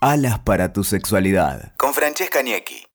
Alas para tu sexualidad. Con Francesca Niecki.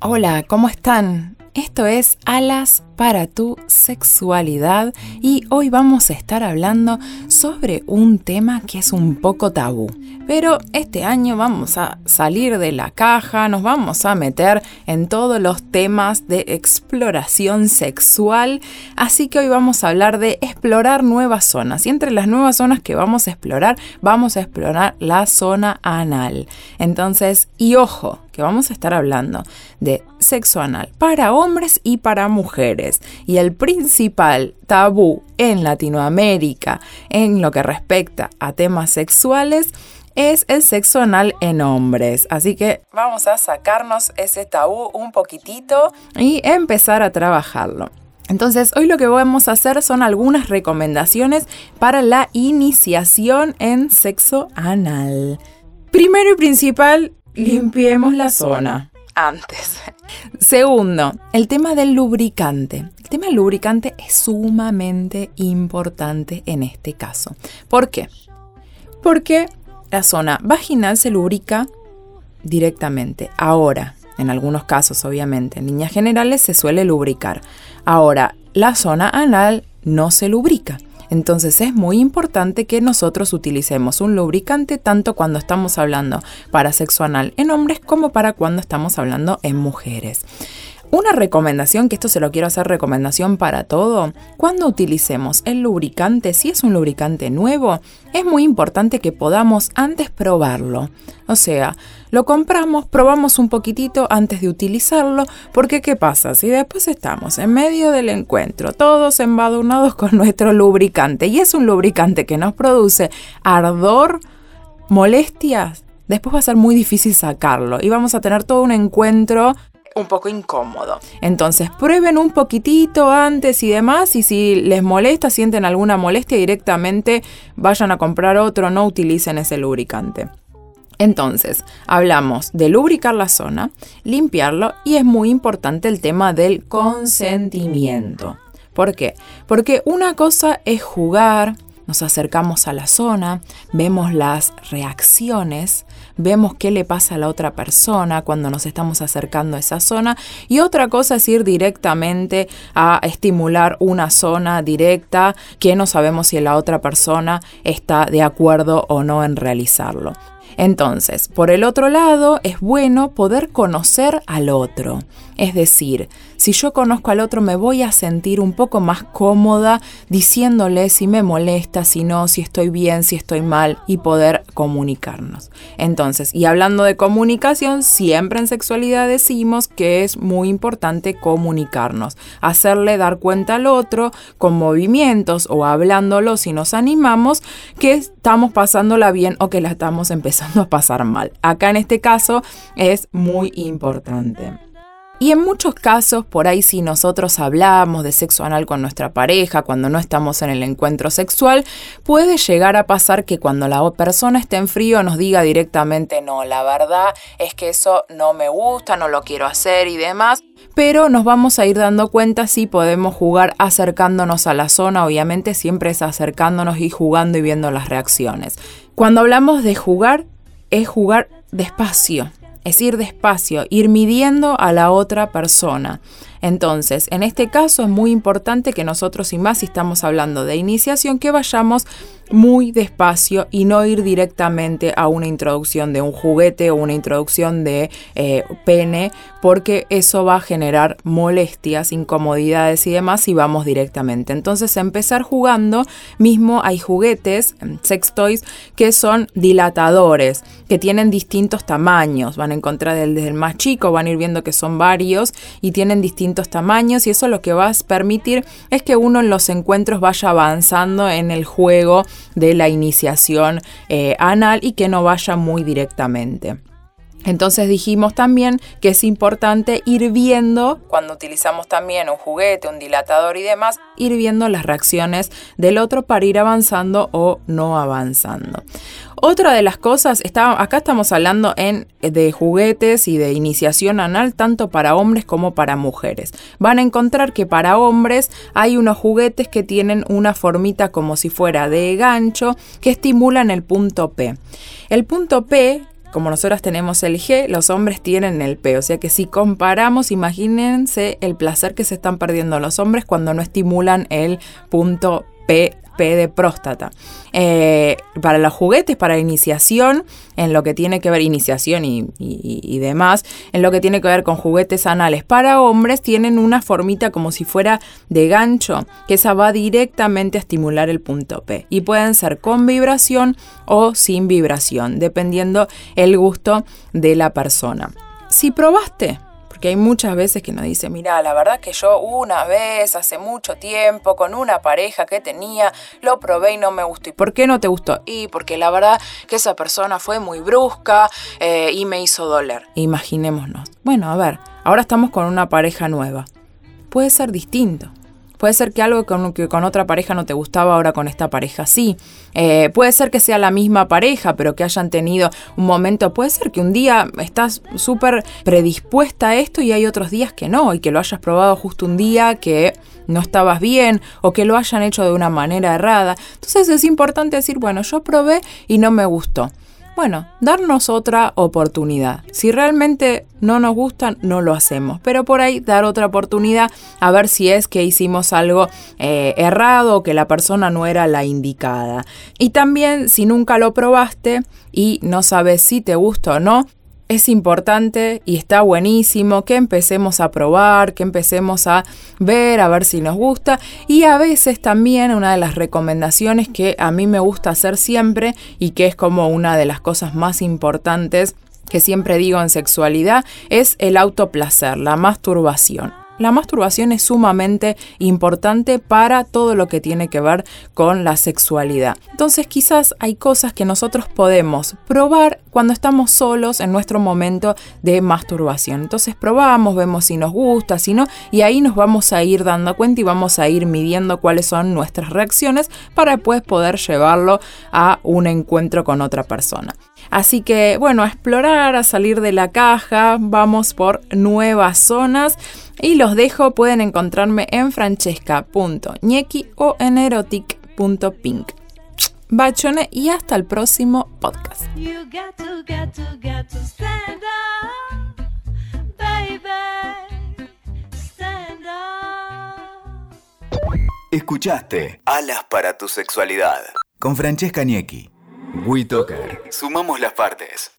Hola, ¿cómo están? Esto es Alas para tu sexualidad y hoy vamos a estar hablando sobre un tema que es un poco tabú. Pero este año vamos a salir de la caja, nos vamos a meter en todos los temas de exploración sexual, así que hoy vamos a hablar de explorar nuevas zonas. Y entre las nuevas zonas que vamos a explorar, vamos a explorar la zona anal. Entonces, y ojo, que vamos a estar hablando de sexo anal para hombres y para mujeres. Y el principal tabú en Latinoamérica en lo que respecta a temas sexuales es el sexo anal en hombres. Así que vamos a sacarnos ese tabú un poquitito y empezar a trabajarlo. Entonces, hoy lo que vamos a hacer son algunas recomendaciones para la iniciación en sexo anal. Primero y principal, limpiemos la zona antes. Segundo, el tema del lubricante. El tema del lubricante es sumamente importante en este caso. ¿Por qué? Porque la zona vaginal se lubrica directamente. Ahora, en algunos casos obviamente, en líneas generales se suele lubricar. Ahora, la zona anal no se lubrica. Entonces es muy importante que nosotros utilicemos un lubricante tanto cuando estamos hablando para sexo anal en hombres como para cuando estamos hablando en mujeres. Una recomendación, que esto se lo quiero hacer recomendación para todo, cuando utilicemos el lubricante, si es un lubricante nuevo, es muy importante que podamos antes probarlo. O sea, lo compramos, probamos un poquitito antes de utilizarlo, porque ¿qué pasa? Si después estamos en medio del encuentro, todos embadurnados con nuestro lubricante, y es un lubricante que nos produce ardor, molestias, después va a ser muy difícil sacarlo y vamos a tener todo un encuentro un poco incómodo. Entonces prueben un poquitito antes y demás y si les molesta, sienten alguna molestia directamente, vayan a comprar otro, no utilicen ese lubricante. Entonces, hablamos de lubricar la zona, limpiarlo y es muy importante el tema del consentimiento. ¿Por qué? Porque una cosa es jugar, nos acercamos a la zona, vemos las reacciones, vemos qué le pasa a la otra persona cuando nos estamos acercando a esa zona y otra cosa es ir directamente a estimular una zona directa que no sabemos si la otra persona está de acuerdo o no en realizarlo. Entonces, por el otro lado, es bueno poder conocer al otro. Es decir, si yo conozco al otro me voy a sentir un poco más cómoda diciéndole si me molesta, si no, si estoy bien, si estoy mal y poder comunicarnos. Entonces, y hablando de comunicación, siempre en sexualidad decimos que es muy importante comunicarnos, hacerle dar cuenta al otro con movimientos o hablándolo si nos animamos que estamos pasándola bien o que la estamos empezando a pasar mal. Acá en este caso es muy importante. Y en muchos casos, por ahí si nosotros hablamos de sexo anal con nuestra pareja, cuando no estamos en el encuentro sexual, puede llegar a pasar que cuando la persona esté en frío nos diga directamente, no, la verdad es que eso no me gusta, no lo quiero hacer y demás. Pero nos vamos a ir dando cuenta si podemos jugar acercándonos a la zona, obviamente siempre es acercándonos y jugando y viendo las reacciones. Cuando hablamos de jugar, es jugar despacio, es ir despacio, ir midiendo a la otra persona. Entonces, en este caso es muy importante que nosotros, y más si estamos hablando de iniciación, que vayamos muy despacio y no ir directamente a una introducción de un juguete o una introducción de eh, pene, porque eso va a generar molestias, incomodidades y demás y vamos directamente. Entonces empezar jugando, mismo hay juguetes, sex toys, que son dilatadores, que tienen distintos tamaños, van a encontrar desde el más chico, van a ir viendo que son varios y tienen distintos tamaños y eso lo que va a permitir es que uno en los encuentros vaya avanzando en el juego de la iniciación eh, anal y que no vaya muy directamente. Entonces dijimos también que es importante ir viendo, cuando utilizamos también un juguete, un dilatador y demás, ir viendo las reacciones del otro para ir avanzando o no avanzando. Otra de las cosas, está, acá estamos hablando en, de juguetes y de iniciación anal tanto para hombres como para mujeres. Van a encontrar que para hombres hay unos juguetes que tienen una formita como si fuera de gancho que estimulan el punto P. El punto P como nosotras tenemos el G, los hombres tienen el P. O sea que si comparamos, imagínense el placer que se están perdiendo los hombres cuando no estimulan el punto P P de próstata. Eh, para los juguetes, para iniciación, en lo que tiene que ver, iniciación y, demás, en lo que tiene que ver con juguetes anales para hombres, tienen una formita como si fuera de gancho, que esa va directamente a estimular el punto P. Y pueden ser con vibración o sin vibración, dependiendo el gusto de la persona. Si probaste porque hay muchas veces que nos dice, mira, la verdad que yo una vez, hace mucho tiempo, con una pareja que tenía, lo probé y no me gustó. ¿Y por qué no te gustó? Y porque la verdad que esa persona fue muy brusca eh, y me hizo doler. Imaginémonos. Bueno, a ver, ahora estamos con una pareja nueva. Puede ser distinto. Puede ser que algo con, que con otra pareja no te gustaba ahora con esta pareja sí. Eh, puede ser que sea la misma pareja, pero que hayan tenido un momento. Puede ser que un día estás súper predispuesta a esto y hay otros días que no, y que lo hayas probado justo un día que no estabas bien o que lo hayan hecho de una manera errada. Entonces es importante decir, bueno, yo probé y no me gustó. Bueno, darnos otra oportunidad. Si realmente no nos gustan, no lo hacemos. Pero por ahí dar otra oportunidad a ver si es que hicimos algo eh, errado o que la persona no era la indicada. Y también si nunca lo probaste y no sabes si te gusta o no, es importante y está buenísimo que empecemos a probar, que empecemos a ver, a ver si nos gusta. Y a veces también una de las recomendaciones que a mí me gusta hacer siempre y que es como una de las cosas más importantes que siempre digo en sexualidad es el autoplacer, la masturbación. La masturbación es sumamente importante para todo lo que tiene que ver con la sexualidad. Entonces quizás hay cosas que nosotros podemos probar cuando estamos solos en nuestro momento de masturbación. Entonces probamos, vemos si nos gusta, si no, y ahí nos vamos a ir dando cuenta y vamos a ir midiendo cuáles son nuestras reacciones para después poder llevarlo a un encuentro con otra persona. Así que bueno, a explorar, a salir de la caja, vamos por nuevas zonas y los dejo, pueden encontrarme en francesca.ñequi o en erotic.pink. Bachone y hasta el próximo podcast. Escuchaste Alas para tu sexualidad con Francesca Niecki. WeToker. Sumamos las partes.